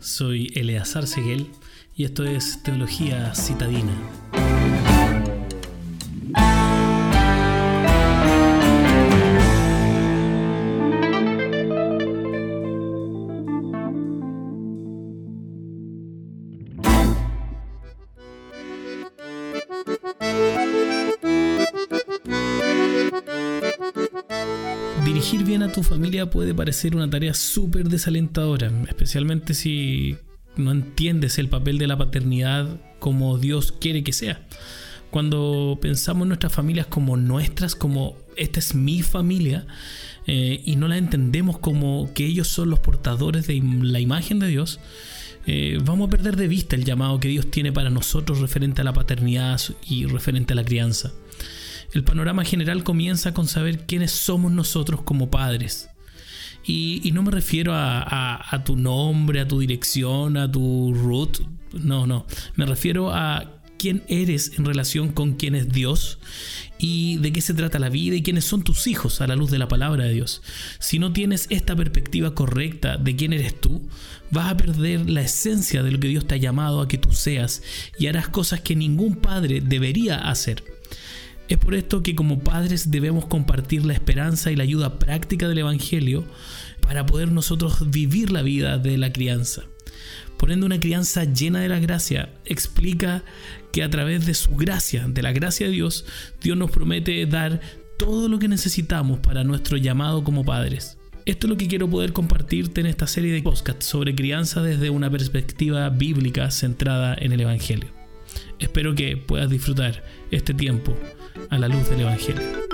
Soy Eleazar Seguel y esto es Teología Citadina. Dirigir bien a tu familia puede parecer una tarea súper desalentadora, especialmente si no entiendes el papel de la paternidad como Dios quiere que sea. Cuando pensamos en nuestras familias como nuestras, como esta es mi familia, eh, y no la entendemos como que ellos son los portadores de la imagen de Dios, eh, vamos a perder de vista el llamado que Dios tiene para nosotros referente a la paternidad y referente a la crianza. El panorama general comienza con saber quiénes somos nosotros como padres. Y, no me refiero a, tu nombre, a tu dirección, a tu root. No, no. Me refiero a quién eres en relación con quién es Dios y de qué se trata la vida y quiénes son tus hijos a la luz de la palabra de Dios. Si no tienes esta perspectiva correcta de quién eres tú, vas a perder la esencia de lo que Dios te ha llamado a que tú seas y harás cosas que ningún padre debería hacer. Es por esto que como padres debemos compartir la esperanza y la ayuda práctica del Evangelio para poder nosotros vivir la vida de la crianza. Poniendo una crianza llena de la gracia, explica que a través de su gracia, de la gracia de Dios, Dios nos promete dar todo lo que necesitamos para nuestro llamado como padres. Esto es lo que quiero poder compartirte en esta serie de podcasts sobre crianza desde una perspectiva bíblica centrada en el Evangelio. Espero que puedas disfrutar este tiempo a la luz del Evangelio.